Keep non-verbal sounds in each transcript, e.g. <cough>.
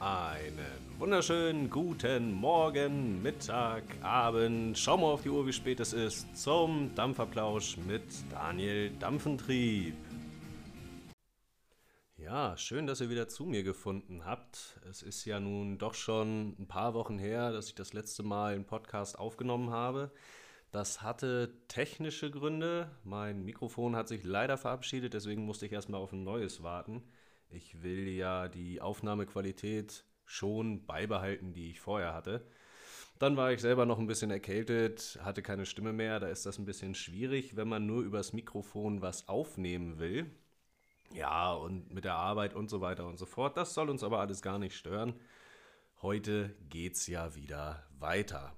Einen wunderschönen guten Morgen, Mittag, Abend. Schau mal auf die Uhr, wie spät es ist, zum Dampferplausch mit Daniel Dampfentrieb. Ja, schön, dass ihr wieder zu mir gefunden habt. Es ist ja nun doch schon ein paar Wochen her, dass ich das letzte Mal einen Podcast aufgenommen habe. Das hatte technische Gründe. Mein Mikrofon hat sich leider verabschiedet, deswegen musste ich erstmal auf ein neues warten. Ich will ja die Aufnahmequalität schon beibehalten, die ich vorher hatte. Dann war ich selber noch ein bisschen erkältet, hatte keine Stimme mehr. Da ist das ein bisschen schwierig, wenn man nur übers Mikrofon was aufnehmen will. Ja, und mit der Arbeit und so weiter und so fort. Das soll uns aber alles gar nicht stören. Heute geht's ja wieder weiter.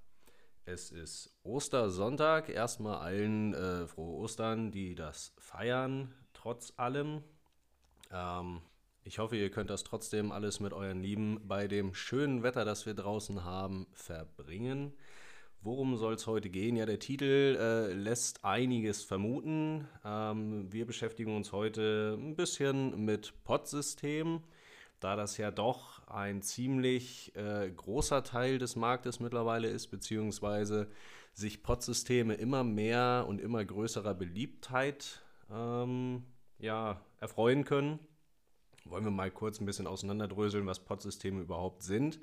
Es ist Ostersonntag. Erstmal allen äh, frohe Ostern, die das feiern, trotz allem. Ähm, ich hoffe, ihr könnt das trotzdem alles mit euren Lieben bei dem schönen Wetter, das wir draußen haben, verbringen. Worum soll es heute gehen? Ja, der Titel äh, lässt einiges vermuten. Ähm, wir beschäftigen uns heute ein bisschen mit Pod-Systemen, da das ja doch ein ziemlich äh, großer Teil des Marktes mittlerweile ist, beziehungsweise sich Pod-Systeme immer mehr und immer größerer Beliebtheit ähm, ja, erfreuen können wollen wir mal kurz ein bisschen auseinanderdröseln, was Pod-Systeme überhaupt sind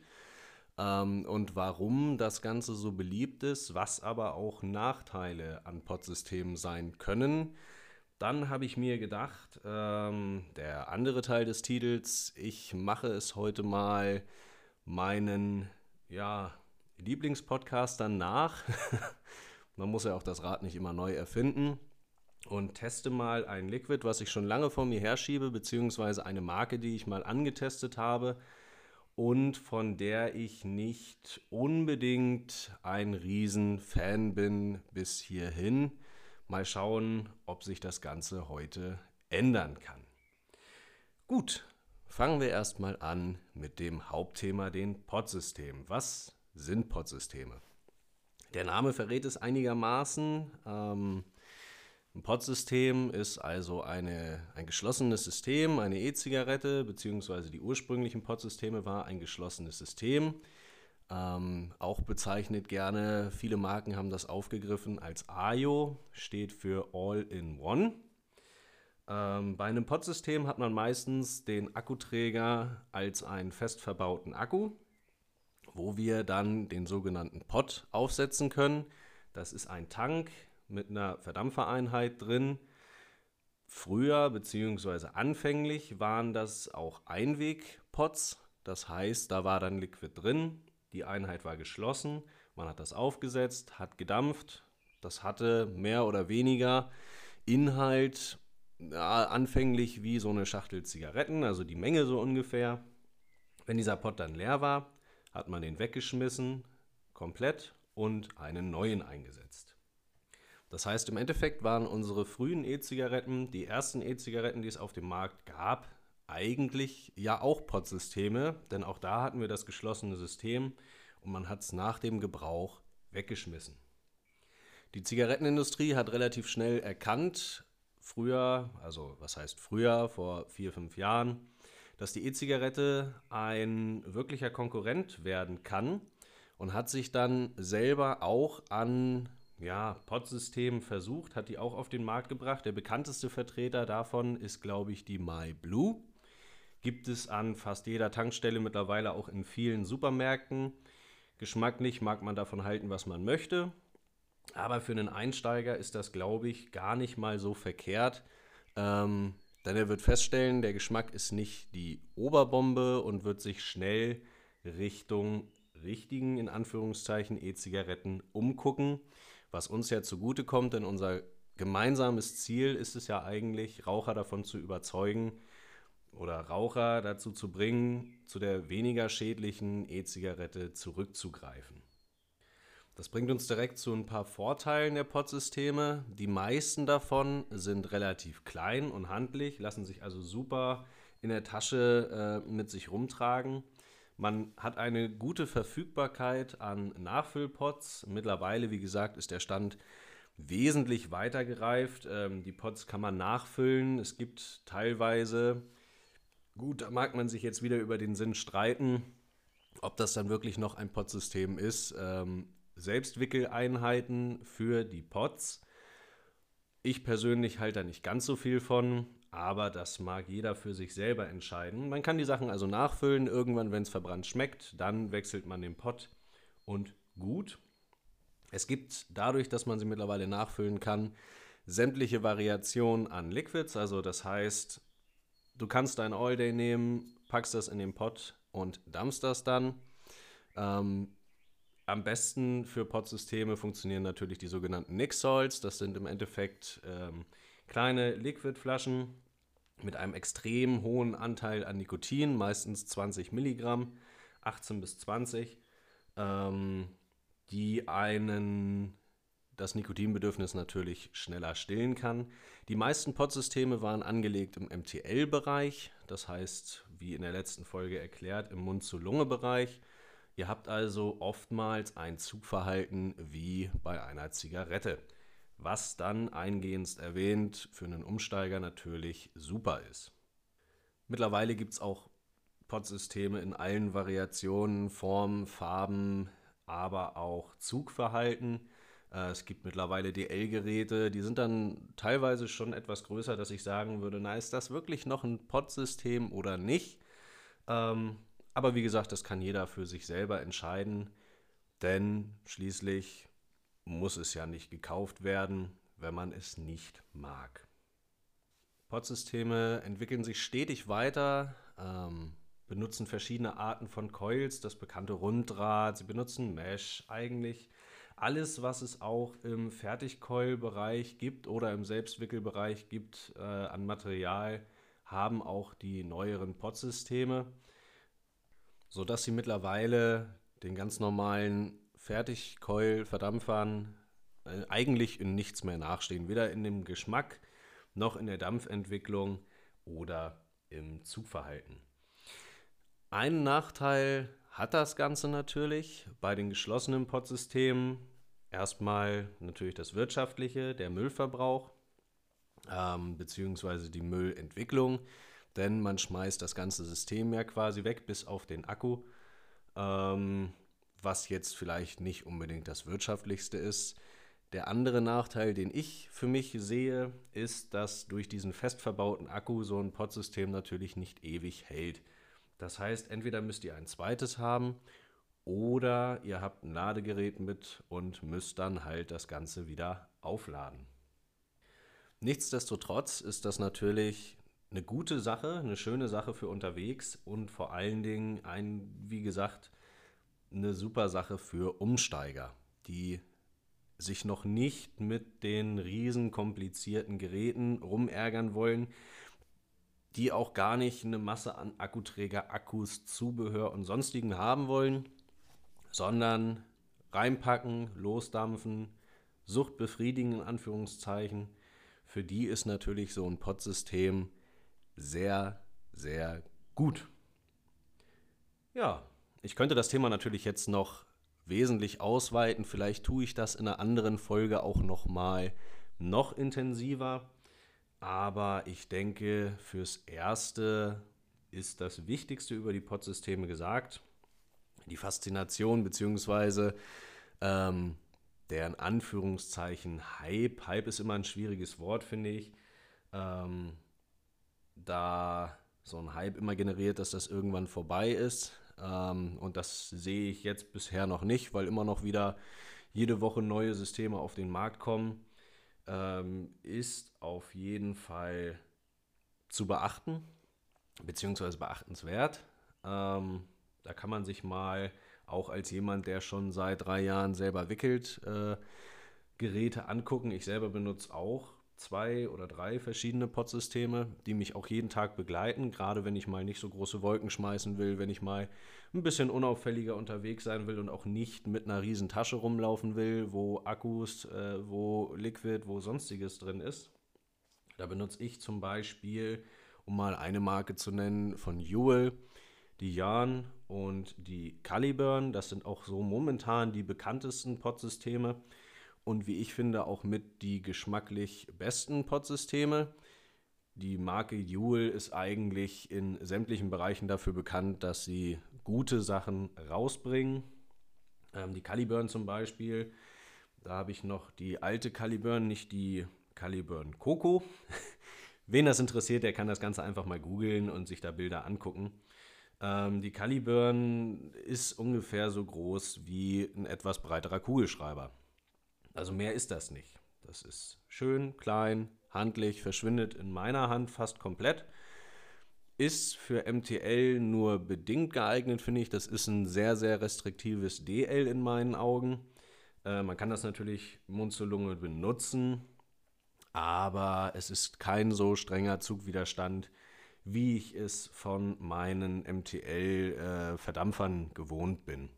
ähm, und warum das Ganze so beliebt ist, was aber auch Nachteile an Pod-Systemen sein können. Dann habe ich mir gedacht, ähm, der andere Teil des Titels, ich mache es heute mal meinen ja, Lieblingspodcastern nach. <laughs> Man muss ja auch das Rad nicht immer neu erfinden und teste mal ein Liquid, was ich schon lange vor mir herschiebe, beziehungsweise eine Marke, die ich mal angetestet habe und von der ich nicht unbedingt ein Riesenfan bin bis hierhin. Mal schauen, ob sich das Ganze heute ändern kann. Gut, fangen wir erstmal an mit dem Hauptthema, den Pod-Systemen. Was sind Pod-Systeme? Der Name verrät es einigermaßen. Ähm, ein Pod-System ist also eine, ein geschlossenes System, eine E-Zigarette, beziehungsweise die ursprünglichen Pod-Systeme war ein geschlossenes System. Ähm, auch bezeichnet gerne, viele Marken haben das aufgegriffen als AYO, steht für All-in-One. Ähm, bei einem Pod-System hat man meistens den Akkuträger als einen fest verbauten Akku, wo wir dann den sogenannten Pod aufsetzen können. Das ist ein Tank, mit einer Verdampfereinheit drin. Früher bzw. anfänglich waren das auch Einwegpots. Das heißt, da war dann Liquid drin, die Einheit war geschlossen, man hat das aufgesetzt, hat gedampft. Das hatte mehr oder weniger Inhalt, ja, anfänglich wie so eine Schachtel Zigaretten, also die Menge so ungefähr. Wenn dieser Pot dann leer war, hat man den weggeschmissen, komplett und einen neuen eingesetzt. Das heißt, im Endeffekt waren unsere frühen E-Zigaretten, die ersten E-Zigaretten, die es auf dem Markt gab, eigentlich ja auch Pod-Systeme, denn auch da hatten wir das geschlossene System und man hat es nach dem Gebrauch weggeschmissen. Die Zigarettenindustrie hat relativ schnell erkannt, früher, also was heißt früher, vor vier, fünf Jahren, dass die E-Zigarette ein wirklicher Konkurrent werden kann und hat sich dann selber auch an ja, Pod-System versucht, hat die auch auf den Markt gebracht. Der bekannteste Vertreter davon ist, glaube ich, die MyBlue. Gibt es an fast jeder Tankstelle mittlerweile auch in vielen Supermärkten. Geschmacklich mag man davon halten, was man möchte. Aber für einen Einsteiger ist das, glaube ich, gar nicht mal so verkehrt. Ähm, denn er wird feststellen, der Geschmack ist nicht die Oberbombe und wird sich schnell Richtung richtigen, in Anführungszeichen, E-Zigaretten umgucken was uns ja zugutekommt, denn unser gemeinsames Ziel ist es ja eigentlich, Raucher davon zu überzeugen oder Raucher dazu zu bringen, zu der weniger schädlichen E-Zigarette zurückzugreifen. Das bringt uns direkt zu ein paar Vorteilen der Pod-Systeme. Die meisten davon sind relativ klein und handlich, lassen sich also super in der Tasche äh, mit sich rumtragen. Man hat eine gute Verfügbarkeit an Nachfüllpots. Mittlerweile, wie gesagt, ist der Stand wesentlich weiter gereift. Ähm, die Pots kann man nachfüllen. Es gibt teilweise Gut, da mag man sich jetzt wieder über den Sinn streiten, ob das dann wirklich noch ein Pod-System ist. Ähm, Selbstwickeleinheiten für die Pods. Ich persönlich halte da nicht ganz so viel von, aber das mag jeder für sich selber entscheiden. Man kann die Sachen also nachfüllen, irgendwann, wenn es verbrannt schmeckt, dann wechselt man den Pod und gut. Es gibt dadurch, dass man sie mittlerweile nachfüllen kann, sämtliche Variationen an Liquids, also das heißt, Du kannst dein All Day nehmen, packst das in den Pot und dampfst das dann. Ähm, am besten für Pot-Systeme funktionieren natürlich die sogenannten Nix-Salts. Das sind im Endeffekt ähm, kleine Liquidflaschen mit einem extrem hohen Anteil an Nikotin, meistens 20 Milligramm, 18 bis 20, ähm, die einen das Nikotinbedürfnis natürlich schneller stillen kann. Die meisten Pod-Systeme waren angelegt im MTL-Bereich, das heißt, wie in der letzten Folge erklärt, im Mund-zu-Lunge-Bereich. Ihr habt also oftmals ein Zugverhalten wie bei einer Zigarette, was dann eingehend erwähnt für einen Umsteiger natürlich super ist. Mittlerweile gibt es auch Pod-Systeme in allen Variationen, Formen, Farben, aber auch Zugverhalten. Äh, es gibt mittlerweile DL-Geräte, die sind dann teilweise schon etwas größer, dass ich sagen würde, na, ist das wirklich noch ein Pod-System oder nicht? Ähm, aber wie gesagt, das kann jeder für sich selber entscheiden, denn schließlich muss es ja nicht gekauft werden, wenn man es nicht mag. Pod-Systeme entwickeln sich stetig weiter, ähm, benutzen verschiedene Arten von Coils, das bekannte Runddraht, sie benutzen Mesh eigentlich alles, was es auch im Fertigkeulbereich gibt oder im Selbstwickelbereich gibt äh, an Material, haben auch die neueren Pod-Systeme, sodass sie mittlerweile den ganz normalen Fertigkeul-Verdampfern äh, eigentlich in nichts mehr nachstehen. Weder in dem Geschmack noch in der Dampfentwicklung oder im Zugverhalten. Einen Nachteil hat das Ganze natürlich bei den geschlossenen Podsystemen erstmal natürlich das Wirtschaftliche, der Müllverbrauch ähm, beziehungsweise die Müllentwicklung, denn man schmeißt das ganze System ja quasi weg, bis auf den Akku, ähm, was jetzt vielleicht nicht unbedingt das wirtschaftlichste ist. Der andere Nachteil, den ich für mich sehe, ist, dass durch diesen fest verbauten Akku so ein Podsystem natürlich nicht ewig hält. Das heißt, entweder müsst ihr ein zweites haben oder ihr habt ein Ladegerät mit und müsst dann halt das Ganze wieder aufladen. Nichtsdestotrotz ist das natürlich eine gute Sache, eine schöne Sache für unterwegs und vor allen Dingen ein, wie gesagt, eine super Sache für Umsteiger, die sich noch nicht mit den riesen komplizierten Geräten rumärgern wollen, die auch gar nicht eine Masse an Akkuträger, Akkus, Zubehör und sonstigen haben wollen, sondern reinpacken, losdampfen, Sucht befriedigen in Anführungszeichen. Für die ist natürlich so ein Pod-System sehr, sehr gut. Ja, ich könnte das Thema natürlich jetzt noch wesentlich ausweiten. Vielleicht tue ich das in einer anderen Folge auch noch mal noch intensiver. Aber ich denke, fürs Erste ist das Wichtigste über die Pod-Systeme gesagt. Die Faszination bzw. ähm, der in Anführungszeichen Hype. Hype ist immer ein schwieriges Wort, finde ich. Ähm, da so ein Hype immer generiert, dass das irgendwann vorbei ist. Ähm, und das sehe ich jetzt bisher noch nicht, weil immer noch wieder jede Woche neue Systeme auf den Markt kommen ähm, ist auf jeden Fall zu beachten, beziehungsweise beachtenswert. Ähm, da kann man sich mal auch als jemand, der schon seit drei Jahren selber wickelt, äh, Geräte angucken. Ich selber benutze auch zwei oder drei verschiedene Pod-Systeme, die mich auch jeden Tag begleiten, gerade wenn ich mal nicht so große Wolken schmeißen will, wenn ich mal ein bisschen unauffälliger unterwegs sein will und auch nicht mit einer riesen Tasche rumlaufen will, wo Akkus, äh, wo Liquid, wo sonstiges drin ist. Da benutze ich zum Beispiel, um mal eine Marke zu nennen, von Jewel, die Jan und die Caliburn. Das sind auch so momentan die bekanntesten Pod-Systeme und wie ich finde auch mit die geschmacklich besten Pod-Systeme. die Marke Juul ist eigentlich in sämtlichen Bereichen dafür bekannt, dass sie gute Sachen rausbringen. Ähm, die Caliburn zum Beispiel, da habe ich noch die alte Caliburn, nicht die Caliburn Coco. <laughs> Wen das interessiert, der kann das Ganze einfach mal googeln und sich da Bilder angucken. Ähm, die Caliburn ist ungefähr so groß wie ein etwas breiterer Kugelschreiber. Also mehr ist das nicht. Das ist schön, klein, handlich, verschwindet in meiner Hand fast komplett. Ist für MTL nur bedingt geeignet, finde ich. Das ist ein sehr, sehr restriktives DL in meinen Augen. Äh, man kann das natürlich Mund zu Lunge benutzen, aber es ist kein so strenger Zugwiderstand, wie ich es von meinen MTL-Verdampfern äh, gewohnt bin.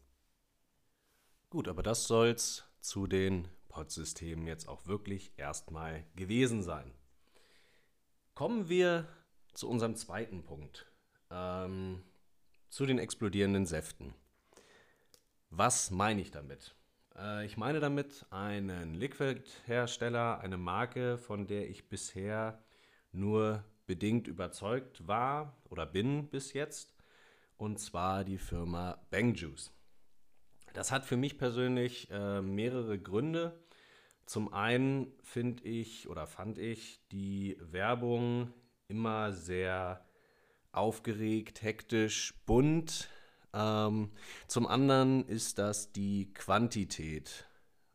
Gut, aber das soll's zu den Pod-Systemen jetzt auch wirklich erstmal gewesen sein. Kommen wir zu unserem zweiten Punkt, ähm, zu den explodierenden Säften. Was meine ich damit? Äh, ich meine damit einen Liquid-Hersteller, eine Marke, von der ich bisher nur bedingt überzeugt war oder bin bis jetzt, und zwar die Firma Bang Juice. Das hat für mich persönlich äh, mehrere Gründe. Zum einen finde ich oder fand ich die Werbung immer sehr aufgeregt, hektisch, bunt. Ähm, zum anderen ist das die Quantität.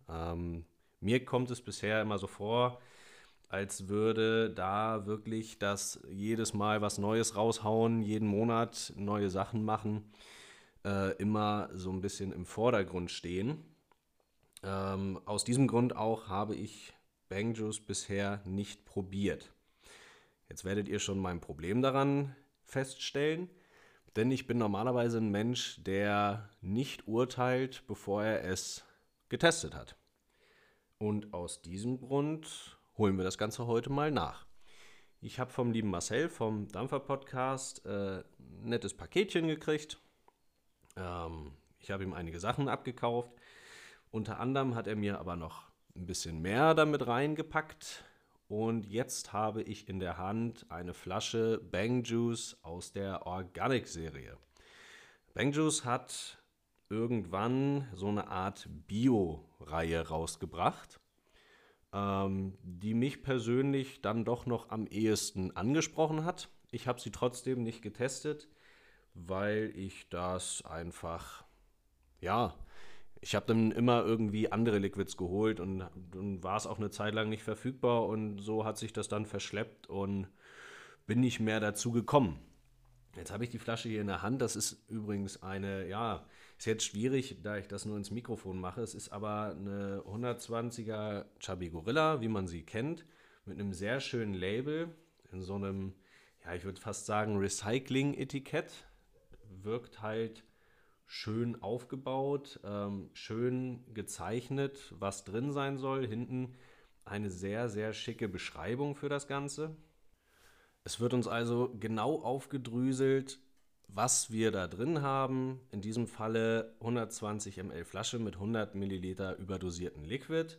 Ähm, mir kommt es bisher immer so vor, als würde da wirklich das jedes Mal was Neues raushauen, jeden Monat neue Sachen machen, äh, immer so ein bisschen im Vordergrund stehen. Ähm, aus diesem Grund auch habe ich Bang Juice bisher nicht probiert. Jetzt werdet ihr schon mein Problem daran feststellen, denn ich bin normalerweise ein Mensch, der nicht urteilt, bevor er es getestet hat. Und aus diesem Grund holen wir das Ganze heute mal nach. Ich habe vom lieben Marcel vom Dampfer Podcast äh, ein nettes Paketchen gekriegt. Ähm, ich habe ihm einige Sachen abgekauft. Unter anderem hat er mir aber noch ein bisschen mehr damit reingepackt. Und jetzt habe ich in der Hand eine Flasche Bang Juice aus der Organic-Serie. Bang Juice hat irgendwann so eine Art Bio-Reihe rausgebracht, ähm, die mich persönlich dann doch noch am ehesten angesprochen hat. Ich habe sie trotzdem nicht getestet, weil ich das einfach, ja, ich habe dann immer irgendwie andere Liquids geholt und dann war es auch eine Zeit lang nicht verfügbar und so hat sich das dann verschleppt und bin nicht mehr dazu gekommen. Jetzt habe ich die Flasche hier in der Hand. Das ist übrigens eine, ja, ist jetzt schwierig, da ich das nur ins Mikrofon mache. Es ist aber eine 120er Chubby Gorilla, wie man sie kennt, mit einem sehr schönen Label, in so einem, ja, ich würde fast sagen, Recycling-Etikett. Wirkt halt schön aufgebaut, ähm, schön gezeichnet, was drin sein soll. Hinten eine sehr, sehr schicke Beschreibung für das Ganze. Es wird uns also genau aufgedröselt, was wir da drin haben. In diesem Falle 120 ml Flasche mit 100 Milliliter überdosierten Liquid.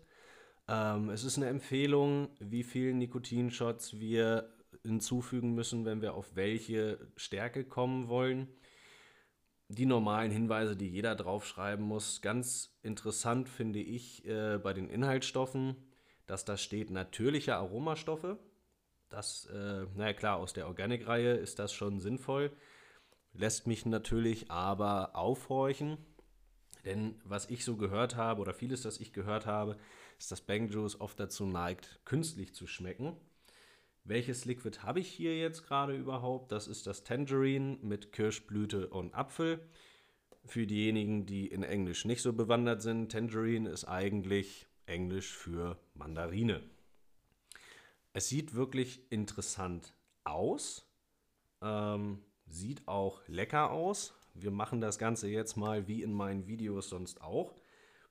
Ähm, es ist eine Empfehlung, wie viele Nikotinshots wir hinzufügen müssen, wenn wir auf welche Stärke kommen wollen die normalen Hinweise, die jeder draufschreiben muss. Ganz interessant finde ich äh, bei den Inhaltsstoffen, dass da steht natürliche Aromastoffe. Das, äh, naja klar, aus der Organic-Reihe ist das schon sinnvoll. Lässt mich natürlich aber aufhorchen. Denn was ich so gehört habe, oder vieles, das ich gehört habe, ist, dass Bang Juice oft dazu neigt, künstlich zu schmecken. Welches Liquid habe ich hier jetzt gerade überhaupt? Das ist das Tangerine mit Kirschblüte und Apfel. Für diejenigen, die in Englisch nicht so bewandert sind, Tangerine ist eigentlich Englisch für Mandarine. Es sieht wirklich interessant aus, ähm, sieht auch lecker aus. Wir machen das Ganze jetzt mal wie in meinen Videos sonst auch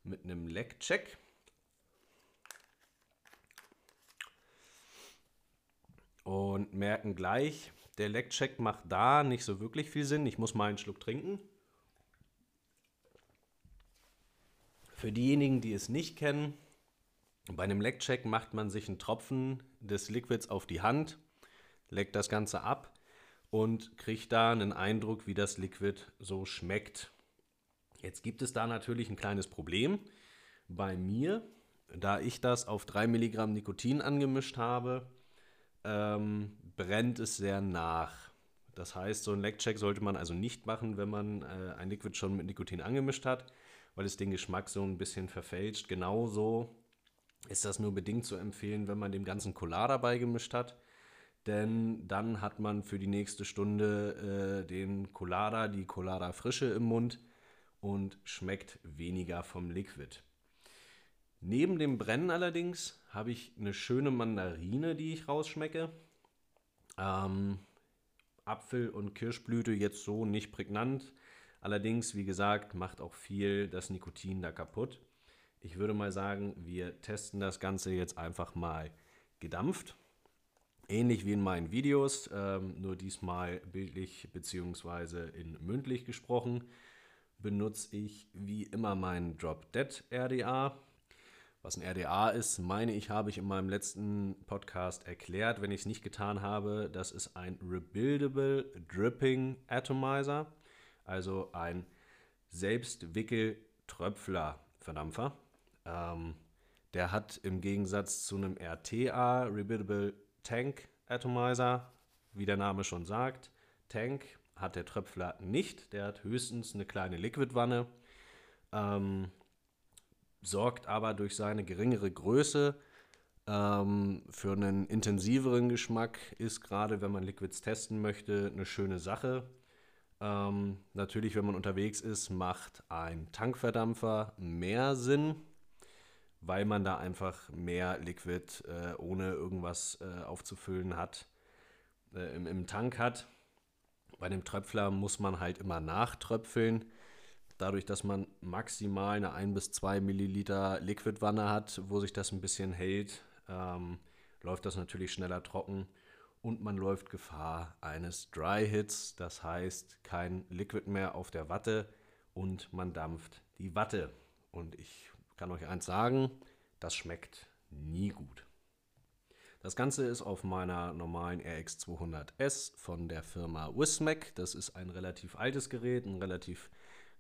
mit einem Leckcheck. Und merken gleich, der Leckcheck macht da nicht so wirklich viel Sinn. Ich muss mal einen Schluck trinken. Für diejenigen, die es nicht kennen, bei einem Leckcheck macht man sich einen Tropfen des Liquids auf die Hand, leckt das Ganze ab und kriege da einen Eindruck, wie das Liquid so schmeckt. Jetzt gibt es da natürlich ein kleines Problem bei mir, da ich das auf 3 Milligramm Nikotin angemischt habe, ähm, brennt es sehr nach. Das heißt, so einen Leckcheck sollte man also nicht machen, wenn man äh, ein Liquid schon mit Nikotin angemischt hat, weil es den Geschmack so ein bisschen verfälscht. Genauso ist das nur bedingt zu empfehlen, wenn man dem ganzen Colada beigemischt hat. Denn dann hat man für die nächste Stunde äh, den Colada, die Colada Frische im Mund und schmeckt weniger vom Liquid. Neben dem Brennen allerdings habe ich eine schöne Mandarine, die ich rausschmecke. Ähm, Apfel und Kirschblüte jetzt so nicht prägnant. Allerdings, wie gesagt, macht auch viel das Nikotin da kaputt. Ich würde mal sagen, wir testen das Ganze jetzt einfach mal gedampft. Ähnlich wie in meinen Videos, ähm, nur diesmal bildlich bzw. in mündlich gesprochen, benutze ich wie immer meinen Drop Dead RDA. Was ein RDA ist, meine ich, habe ich in meinem letzten Podcast erklärt. Wenn ich es nicht getan habe, das ist ein Rebuildable Dripping Atomizer, also ein Selbstwickel-Tröpfler-Verdampfer. Ähm, der hat im Gegensatz zu einem RTA, Rebuildable Tank Atomizer, wie der Name schon sagt, Tank hat der Tröpfler nicht. Der hat höchstens eine kleine Liquidwanne. Ähm, sorgt aber durch seine geringere Größe ähm, für einen intensiveren Geschmack, ist gerade, wenn man Liquids testen möchte, eine schöne Sache. Ähm, natürlich, wenn man unterwegs ist, macht ein Tankverdampfer mehr Sinn, weil man da einfach mehr Liquid äh, ohne irgendwas äh, aufzufüllen hat, äh, im, im Tank hat. Bei dem Tröpfler muss man halt immer nachtröpfeln Dadurch, dass man maximal eine 1 bis 2 Milliliter Liquidwanne hat, wo sich das ein bisschen hält, ähm, läuft das natürlich schneller trocken und man läuft Gefahr eines Dry Hits, das heißt kein Liquid mehr auf der Watte und man dampft die Watte. Und ich kann euch eins sagen, das schmeckt nie gut. Das Ganze ist auf meiner normalen RX200S von der Firma Wismac. Das ist ein relativ altes Gerät, ein relativ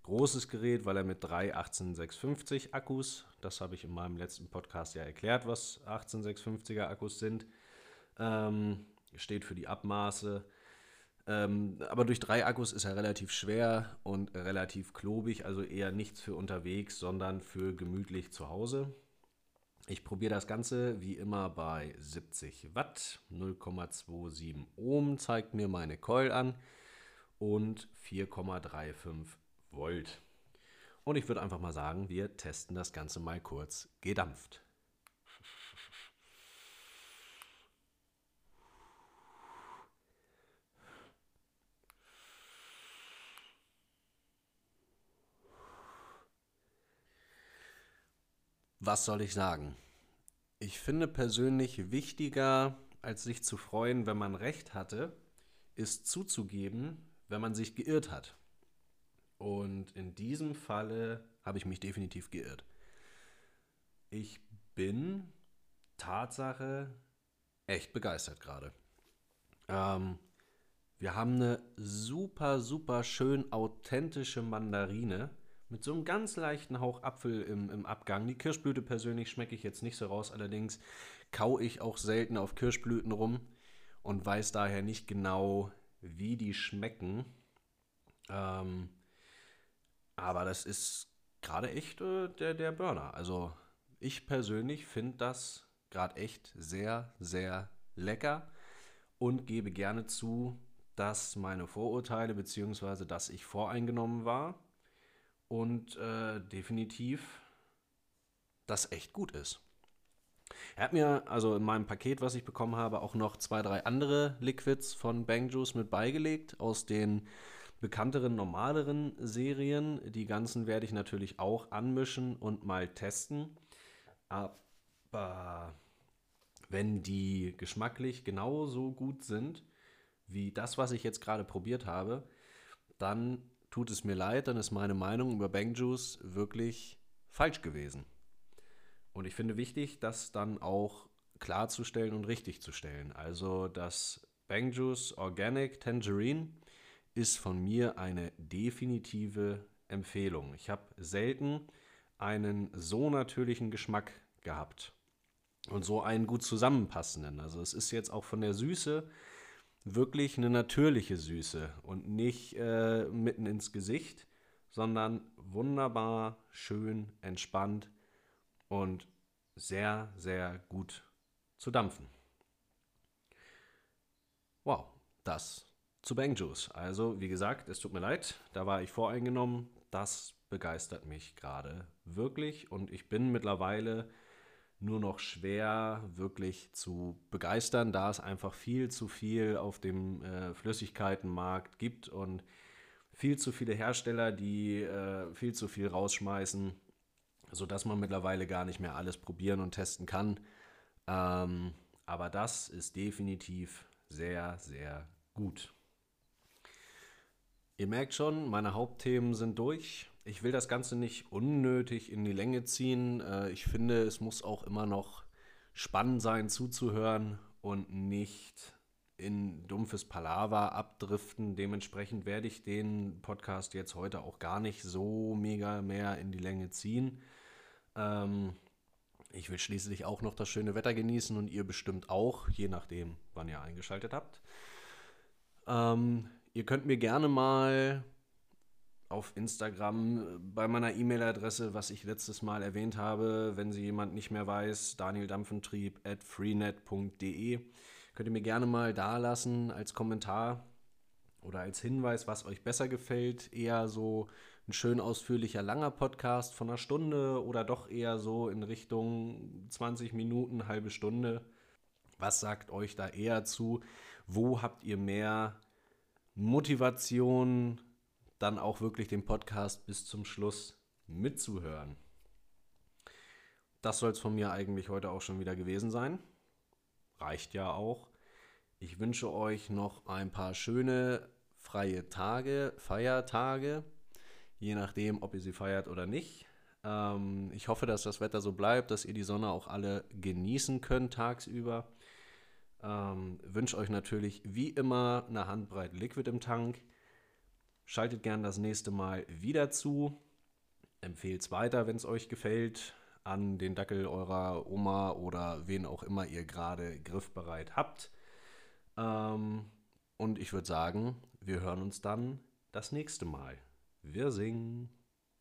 großes Gerät, weil er mit drei 18650 Akkus, das habe ich in meinem letzten Podcast ja erklärt, was 18650er Akkus sind, ähm, steht für die Abmaße. Ähm, aber durch drei Akkus ist er relativ schwer und relativ klobig, also eher nichts für unterwegs, sondern für gemütlich zu Hause. Ich probiere das Ganze wie immer bei 70 Watt, 0,27 Ohm zeigt mir meine Coil an und 4,35 Volt. Und ich würde einfach mal sagen, wir testen das Ganze mal kurz gedampft. Was soll ich sagen? Ich finde persönlich wichtiger, als sich zu freuen, wenn man recht hatte, ist zuzugeben, wenn man sich geirrt hat. Und in diesem Falle habe ich mich definitiv geirrt. Ich bin Tatsache echt begeistert gerade. Ähm, wir haben eine super, super schön authentische Mandarine mit so einem ganz leichten Hauch Apfel im, im Abgang. Die Kirschblüte persönlich schmecke ich jetzt nicht so raus, allerdings kau ich auch selten auf Kirschblüten rum und weiß daher nicht genau, wie die schmecken. Ähm, aber das ist gerade echt äh, der, der Burner. Also ich persönlich finde das gerade echt sehr, sehr lecker und gebe gerne zu, dass meine Vorurteile bzw. dass ich voreingenommen war und äh, definitiv das echt gut ist. Er hat mir also in meinem Paket, was ich bekommen habe, auch noch zwei, drei andere Liquids von Bang Juice mit beigelegt aus den bekannteren, normaleren Serien. Die ganzen werde ich natürlich auch anmischen und mal testen. Aber wenn die geschmacklich genauso gut sind wie das, was ich jetzt gerade probiert habe, dann tut es mir leid, dann ist meine Meinung über Bang Juice wirklich falsch gewesen. Und ich finde wichtig, das dann auch klarzustellen und richtig zu stellen. Also, dass Bang Juice Organic Tangerine ist von mir eine definitive Empfehlung. Ich habe selten einen so natürlichen Geschmack gehabt und so einen gut zusammenpassenden. Also es ist jetzt auch von der Süße wirklich eine natürliche Süße und nicht äh, mitten ins Gesicht, sondern wunderbar, schön, entspannt und sehr, sehr gut zu dampfen. Wow, das zu Bang Juice. Also, wie gesagt, es tut mir leid, da war ich voreingenommen. Das begeistert mich gerade wirklich und ich bin mittlerweile nur noch schwer wirklich zu begeistern, da es einfach viel zu viel auf dem äh, Flüssigkeitenmarkt gibt und viel zu viele Hersteller, die äh, viel zu viel rausschmeißen, sodass man mittlerweile gar nicht mehr alles probieren und testen kann. Ähm, aber das ist definitiv sehr, sehr gut. Ihr merkt schon, meine Hauptthemen sind durch. Ich will das Ganze nicht unnötig in die Länge ziehen. Äh, ich finde, es muss auch immer noch spannend sein zuzuhören und nicht in dumpfes Palaver abdriften. Dementsprechend werde ich den Podcast jetzt heute auch gar nicht so mega mehr in die Länge ziehen. Ähm, ich will schließlich auch noch das schöne Wetter genießen und ihr bestimmt auch, je nachdem, wann ihr eingeschaltet habt. Ähm, Ihr könnt mir gerne mal auf Instagram äh, bei meiner E-Mail-Adresse, was ich letztes Mal erwähnt habe, wenn sie jemand nicht mehr weiß, danieldampentrieb at freenet.de, könnt ihr mir gerne mal da lassen als Kommentar oder als Hinweis, was euch besser gefällt. Eher so ein schön ausführlicher, langer Podcast von einer Stunde oder doch eher so in Richtung 20 Minuten, halbe Stunde. Was sagt euch da eher zu? Wo habt ihr mehr Motivation, dann auch wirklich den Podcast bis zum Schluss mitzuhören. Das soll es von mir eigentlich heute auch schon wieder gewesen sein. Reicht ja auch. Ich wünsche euch noch ein paar schöne freie Tage, Feiertage, je nachdem, ob ihr sie feiert oder nicht. Ähm, ich hoffe, dass das Wetter so bleibt, dass ihr die Sonne auch alle genießen könnt tagsüber. Ähm, wünsche euch natürlich wie immer eine Handbreit Liquid im Tank. Schaltet gern das nächste Mal wieder zu. Empfehlt es weiter, wenn es euch gefällt, an den Dackel eurer Oma oder wen auch immer ihr gerade griffbereit habt. Ähm, und ich würde sagen, wir hören uns dann das nächste Mal. Wir singen.